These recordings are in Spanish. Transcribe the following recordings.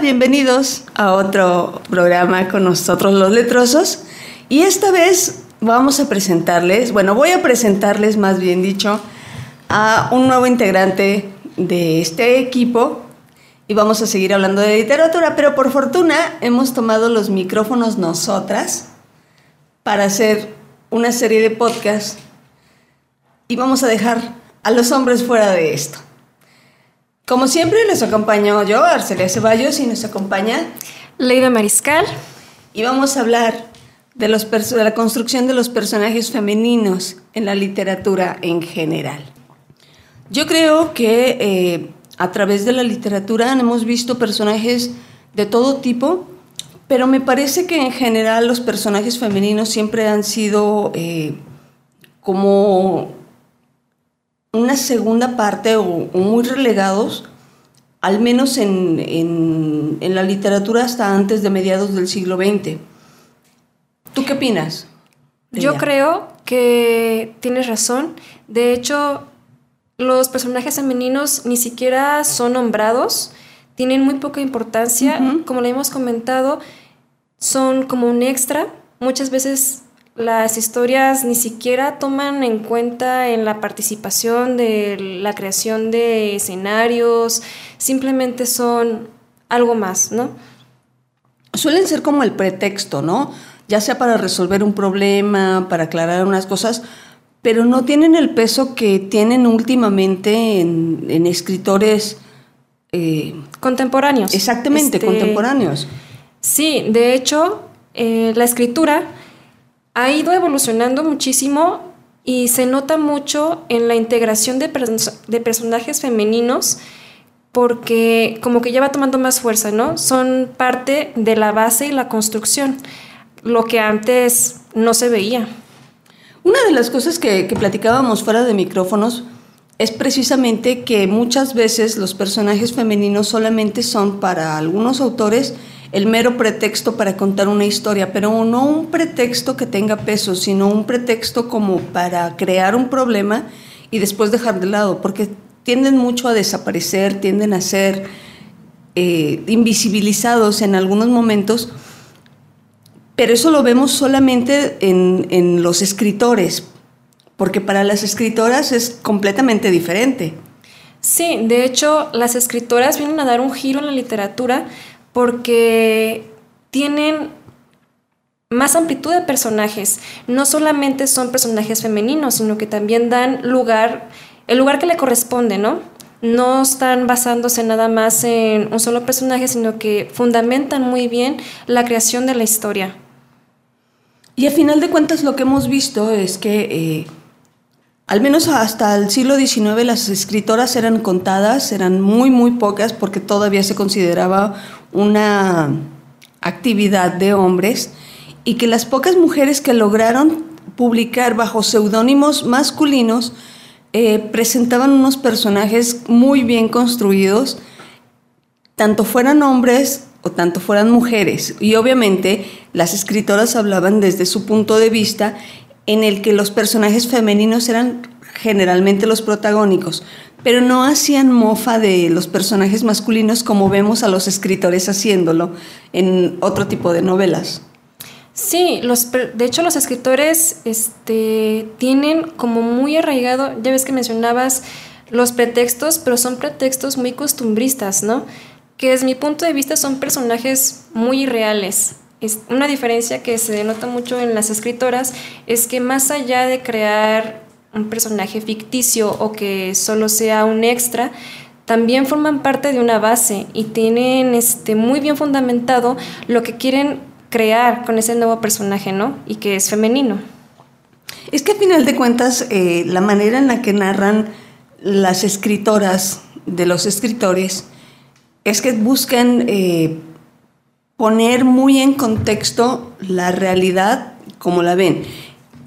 Bienvenidos a otro programa con nosotros los letrosos. Y esta vez vamos a presentarles, bueno, voy a presentarles más bien dicho, a un nuevo integrante de este equipo y vamos a seguir hablando de literatura, pero por fortuna hemos tomado los micrófonos nosotras para hacer una serie de podcasts y vamos a dejar a los hombres fuera de esto. Como siempre, les acompaño yo, Arcelia Ceballos, y nos acompaña Leida Mariscal. Y vamos a hablar de, los de la construcción de los personajes femeninos en la literatura en general. Yo creo que eh, a través de la literatura hemos visto personajes de todo tipo, pero me parece que en general los personajes femeninos siempre han sido eh, como una segunda parte o, muy relegados, al menos en, la literatura hasta antes de mediados del siglo XX. ¿Tú qué opinas? Yo creo que tienes razón. De hecho, los personajes femeninos ni siquiera son nombrados, tienen muy poca importancia. Como le hemos comentado, son como un extra. Muchas veces las historias ni siquiera toman en cuenta en la participación de la creación de escenarios, simplemente son algo más, ¿no? Suelen ser como el pretexto, ¿no? Ya sea para resolver un problema, para aclarar unas cosas, pero no tienen el peso que tienen últimamente en, escritores eh, contemporáneos. Exactamente, este, contemporáneos. Sí, de hecho, eh, la escritura ha ido evolucionando muchísimo y se nota mucho en la integración de, personajes femeninos porque como que ya va tomando más fuerza, ¿no? Son parte de la base y la construcción, lo que antes no se veía. Una de las cosas que, platicábamos fuera de micrófonos es precisamente que muchas veces los personajes femeninos solamente son para algunos autores el mero pretexto para contar una historia, pero no un pretexto que tenga peso, sino un pretexto como para crear un problema y después dejar de lado, porque tienden mucho a desaparecer, tienden a ser eh, invisibilizados en algunos momentos, pero eso lo vemos solamente en, en los escritores, porque para las escritoras es completamente diferente. Sí, de hecho, las escritoras vienen a dar un giro en la literatura porque tienen más amplitud de personajes. No solamente son personajes femeninos, sino que también dan lugar, el lugar que le corresponde, ¿no? No están basándose nada más en un solo personaje, sino que fundamentan muy bien la creación de la historia. Y a final de cuentas lo que hemos visto es que eh, al menos hasta el siglo XIX las escritoras eran contadas, eran muy, muy pocas porque todavía se consideraba una actividad de hombres y que las pocas mujeres que lograron publicar bajo seudónimos masculinos eh, presentaban unos personajes muy bien construidos, tanto fueran hombres o tanto fueran mujeres. Y obviamente las escritoras hablaban desde su punto de vista en el que los personajes femeninos eran generalmente los protagónicos, pero no hacían mofa de los personajes masculinos como vemos a los escritores haciéndolo en otro tipo de novelas. Sí, los, de hecho los escritores este, tienen como muy arraigado, ya ves que mencionabas los pretextos, pero son pretextos muy costumbristas, ¿no? Que desde mi punto de vista son personajes muy irreales. Es una diferencia que se denota mucho en las escritoras es que más allá de crear un personaje ficticio o que solo sea un extra, también forman parte de una base y tienen este, muy bien fundamentado lo que quieren crear con ese nuevo personaje, ¿no? Y que es femenino. Es que a final de cuentas, eh, la manera en la que narran las escritoras de los escritores es que buscan eh, poner muy en contexto la realidad como la ven.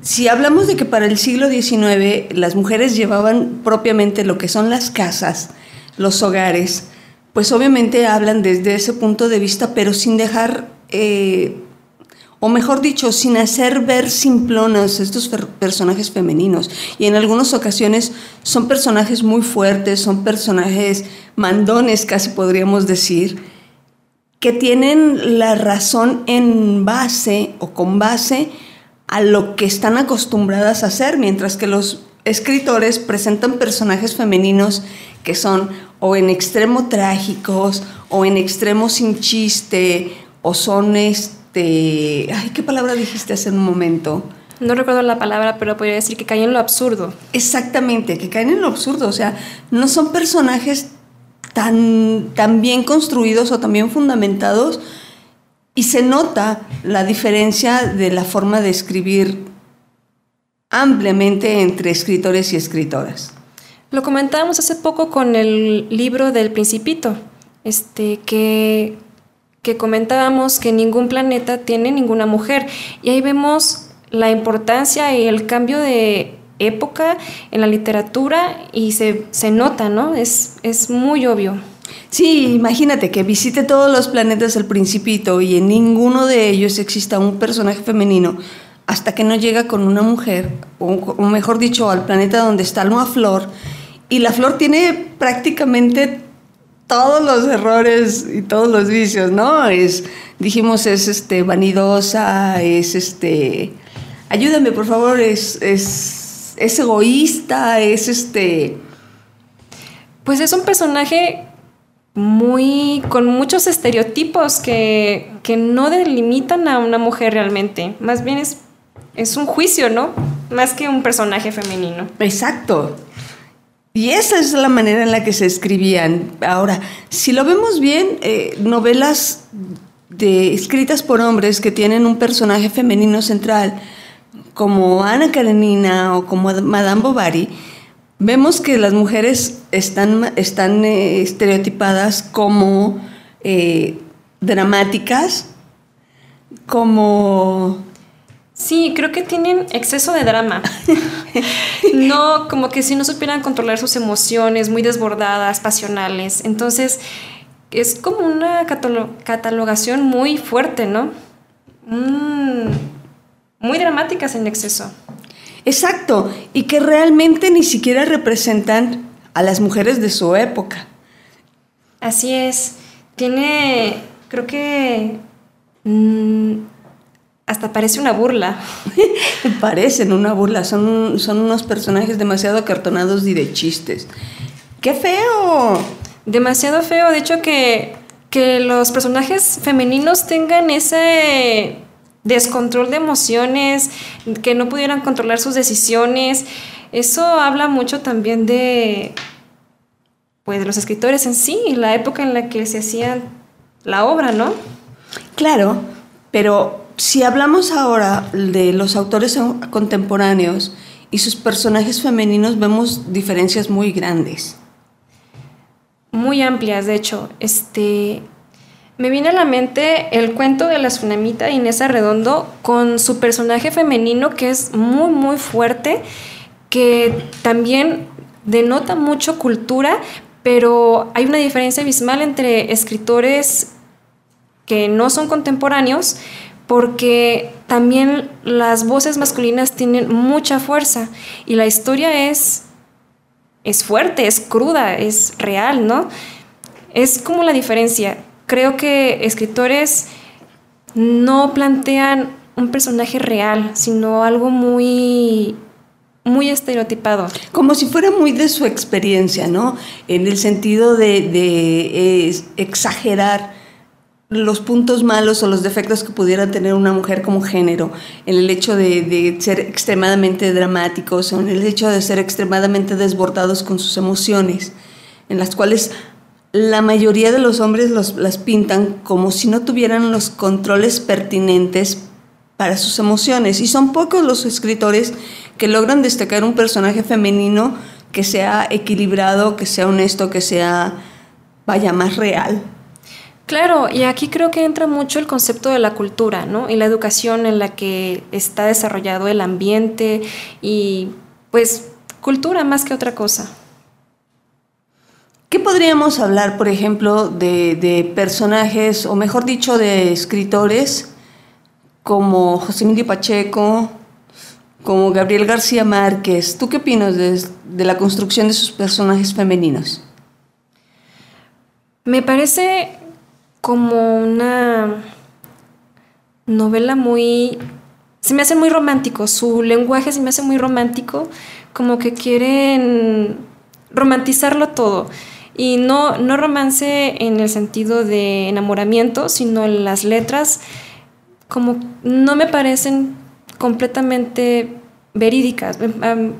Si hablamos de que para el siglo XIX las mujeres llevaban propiamente lo que son las casas, los hogares, pues obviamente hablan desde ese punto de vista, pero sin dejar, eh, o mejor dicho, sin hacer ver simplonas estos personajes femeninos. Y en algunas ocasiones son personajes muy fuertes, son personajes mandones, casi podríamos decir, que tienen la razón en base o con base a lo que están acostumbradas a hacer, mientras que los escritores presentan personajes femeninos que son o en extremo trágicos o en extremo sin chiste o son este, ay, ¿qué palabra dijiste hace un momento? No recuerdo la palabra, pero podría decir que caen en lo absurdo. Exactamente, que caen en lo absurdo, o sea, no son personajes tan, tan bien construidos o tan bien fundamentados y se nota la diferencia de la forma de escribir ampliamente entre escritores y escritoras. Lo comentábamos hace poco con el libro del Principito, este, que, que comentábamos que ningún planeta tiene ninguna mujer. Y ahí vemos la importancia y el cambio de época en la literatura y se, se nota, ¿no? Es, es muy obvio. Sí, imagínate que visite todos los planetas del Principito y en ninguno de ellos exista un personaje femenino hasta que no llega con una mujer, o, mejor dicho, al planeta donde está una flor, y la flor tiene prácticamente todos los errores y todos los vicios, ¿no? Es, dijimos, es este vanidosa, es este. Ayúdame, por favor, es, es egoísta, es este. Pues es un personaje muy con muchos estereotipos que, que no delimitan a una mujer realmente. Más bien es es un juicio, ¿no? Más que un personaje femenino. Exacto. Y esa es la manera en la que se escribían. Ahora, si lo vemos bien, eh, novelas escritas por hombres que tienen un personaje femenino central, como Ana Karenina o como Madame Bovary, vemos que las mujeres están, están eh, estereotipadas como eh, dramáticas, como Sí, creo que tienen exceso de drama. no, como que si no supieran controlar sus emociones, muy desbordadas, pasionales. Entonces, es como una catalogación muy fuerte, ¿no? Mm, muy dramáticas en exceso. Exacto, y que realmente ni siquiera representan a las mujeres de su época. Así es. Tiene, creo que... Mm, hasta parece una burla. Parecen una burla, son, son unos personajes demasiado acartonados y de chistes. ¡Qué feo! Demasiado feo, de hecho que, que los personajes femeninos tengan ese descontrol de emociones, que no pudieran controlar sus decisiones. Eso habla mucho también de pues de los escritores en sí, la época en la que se hacía la obra, ¿no? Claro, pero si hablamos ahora de los autores contemporáneos y sus personajes femeninos, vemos diferencias muy grandes. Muy amplias, de hecho. Este, me viene a la mente el cuento de la tsunamita Inés Arredondo con su personaje femenino que es muy, muy fuerte, que también denota mucho cultura, pero hay una diferencia abismal entre escritores que no son contemporáneos, porque también las voces masculinas tienen mucha fuerza y la historia es, es fuerte, es cruda, es real, ¿no? Es como la diferencia. Creo que escritores no plantean un personaje real, sino algo muy muy estereotipado. Como si fuera muy de su experiencia, ¿no? En el sentido de, de exagerar los puntos malos o los defectos que pudiera tener una mujer como género, en el hecho de, ser extremadamente dramáticos en el hecho de ser extremadamente desbordados con sus emociones, en las cuales la mayoría de los hombres las pintan como si no tuvieran los controles pertinentes para sus emociones. Y son pocos los escritores que logran destacar un personaje femenino que sea equilibrado, que sea honesto, que sea, vaya, más real. Claro, y aquí creo que entra mucho el concepto de la cultura, ¿no? Y la educación en la que está desarrollado el ambiente y pues cultura más que otra cosa. ¿Qué podríamos hablar, por ejemplo, de, personajes, o mejor dicho, de escritores como José Emilio Pacheco, como Gabriel García Márquez? ¿Tú qué opinas de la construcción de sus personajes femeninos? Me parece como una novela muy... Se me hace muy romántico, su lenguaje se me hace muy romántico, como que quieren romantizarlo todo. Y no, no romance en el sentido de enamoramiento, sino las letras, como no me parecen completamente verídicas. Em,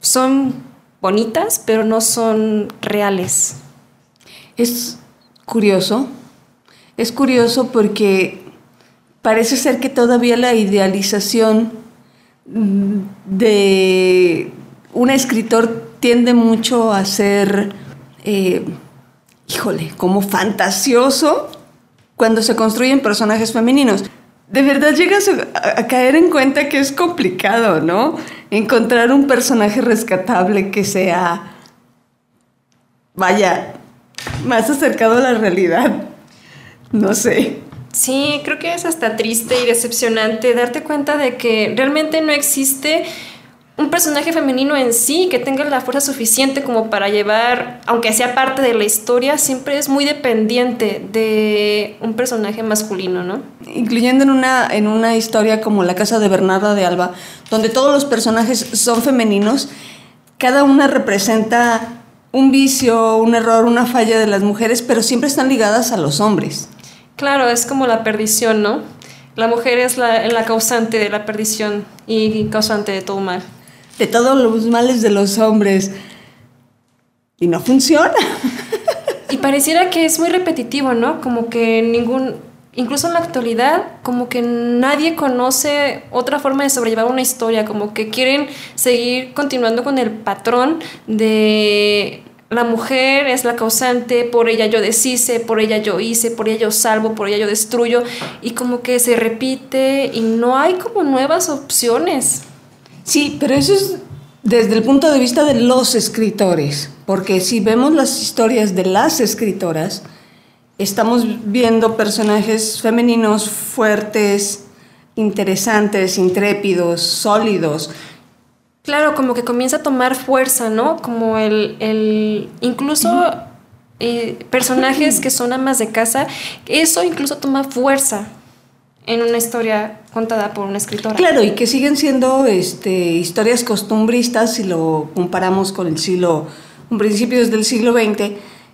son bonitas, pero no son reales. Es curioso, es curioso porque parece ser que todavía la idealización de un escritor tiende mucho a ser, eh, híjole, como fantasioso cuando se construyen personajes femeninos. De verdad llegas a, a, caer en cuenta que es complicado, ¿no? Encontrar un personaje rescatable que sea, vaya, más acercado a la realidad. No sé. Sí, creo que es hasta triste y decepcionante darte cuenta de que realmente no existe un personaje femenino en sí que tenga la fuerza suficiente como para llevar, aunque sea parte de la historia, siempre es muy dependiente de un personaje masculino, ¿no? Incluyendo en una, en una historia como La Casa de Bernarda de Alba, donde todos los personajes son femeninos, cada una representa un vicio, un error, una falla de las mujeres, pero siempre están ligadas a los hombres. Claro, es como la perdición, ¿no? La mujer es la, la causante de la perdición y causante de todo mal. De todos los males de los hombres. Y no funciona. y pareciera que es muy repetitivo, ¿no? Como que ningún, incluso en la actualidad, como que nadie conoce otra forma de sobrellevar una historia, como que quieren seguir continuando con el patrón de la mujer es la causante, por ella yo deshice, por ella yo hice, por ella yo salvo, por ella yo destruyo, y como que se repite y no hay como nuevas opciones. Sí, pero eso es desde el punto de vista de los escritores, porque si vemos las historias de las escritoras, estamos viendo personajes femeninos fuertes, interesantes, intrépidos, sólidos, Claro, como que comienza a tomar fuerza, ¿no? Como el, el incluso eh, personajes que son amas de casa, eso incluso toma fuerza en una historia contada por una escritora. Claro, y que siguen siendo este, historias costumbristas si lo comparamos con el siglo, principios del siglo XX,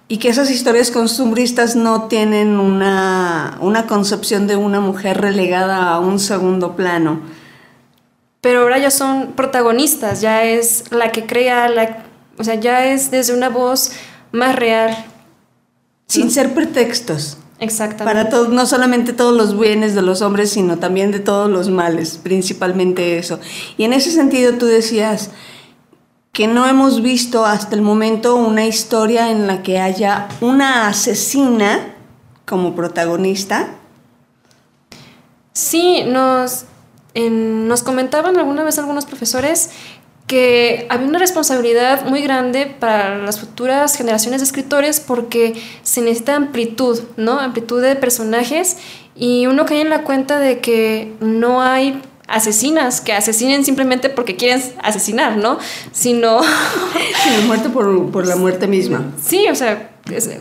y que esas historias costumbristas no tienen una, una concepción de una mujer relegada a un segundo plano pero ahora ya son protagonistas, ya es la que crea, la, o sea, ya es desde una voz más real. Sin ser pretextos. Exactamente. Para todos, no solamente todos los bienes de los hombres, sino también de todos los males, principalmente eso. Y en ese sentido tú decías que no hemos visto hasta el momento una historia en la que haya una asesina como protagonista. Sí, nos nos comentaban alguna vez algunos profesores que había una responsabilidad muy grande para las futuras generaciones de escritores porque se necesita amplitud, ¿no? Amplitud de personajes y uno cae en la cuenta de que no hay asesinas que asesinen simplemente porque quieren asesinar, ¿no? Sino... Sino muerte por, por la muerte misma. Sí, o sea,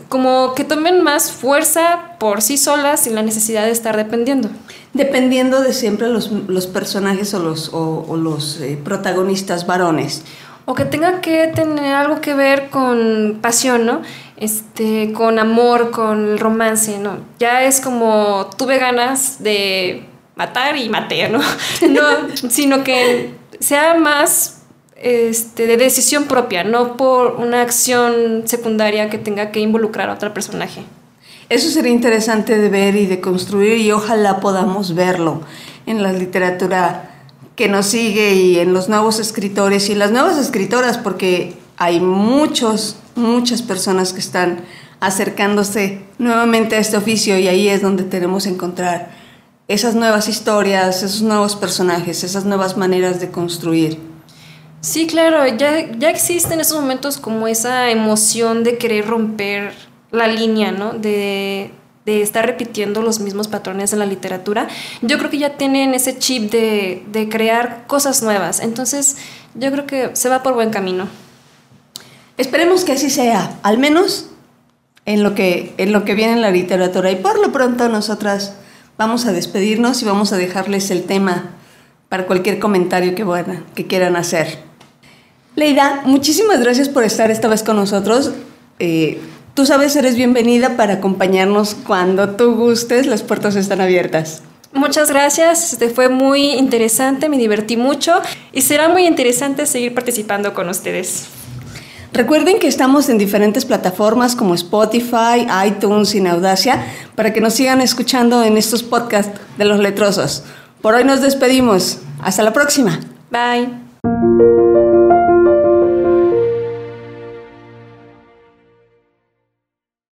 como que tomen más fuerza por sí solas sin la necesidad de estar dependiendo. Dependiendo de siempre los, los personajes o los, o, los eh, protagonistas varones. O que tenga que tener algo que ver con pasión, ¿no? Este, con amor, con el romance, ¿no? Ya es como tuve ganas de matar y maté, ¿no? no sino que sea más este, de decisión propia, no por una acción secundaria que tenga que involucrar a otro personaje. Eso sería interesante de ver y de construir y ojalá podamos verlo en la literatura que nos sigue y en los nuevos escritores y las nuevas escritoras porque hay muchos, muchas personas que están acercándose nuevamente a este oficio y ahí es donde tenemos que encontrar esas nuevas historias, esos nuevos personajes, esas nuevas maneras de construir. Sí, claro, ya, ya existe en esos momentos como esa emoción de querer romper la línea, ¿no? De, de estar repitiendo los mismos patrones en la literatura. Yo creo que ya tienen ese chip de, de crear cosas nuevas. Entonces, yo creo que se va por buen camino. Esperemos que así sea, al menos en lo que, en lo que viene en la literatura. Y por lo pronto nosotras vamos a despedirnos y vamos a dejarles el tema para cualquier comentario que, quieran hacer. Leida, muchísimas gracias por estar esta vez con nosotros. Eh, tú sabes, eres bienvenida para acompañarnos cuando tú gustes, las puertas están abiertas. Muchas gracias, este fue muy interesante, me divertí mucho y será muy interesante seguir participando con ustedes. Recuerden que estamos en diferentes plataformas como Spotify, iTunes y Audacia para que nos sigan escuchando en estos podcasts de los letrosos. Por hoy nos despedimos. Hasta la próxima. Bye.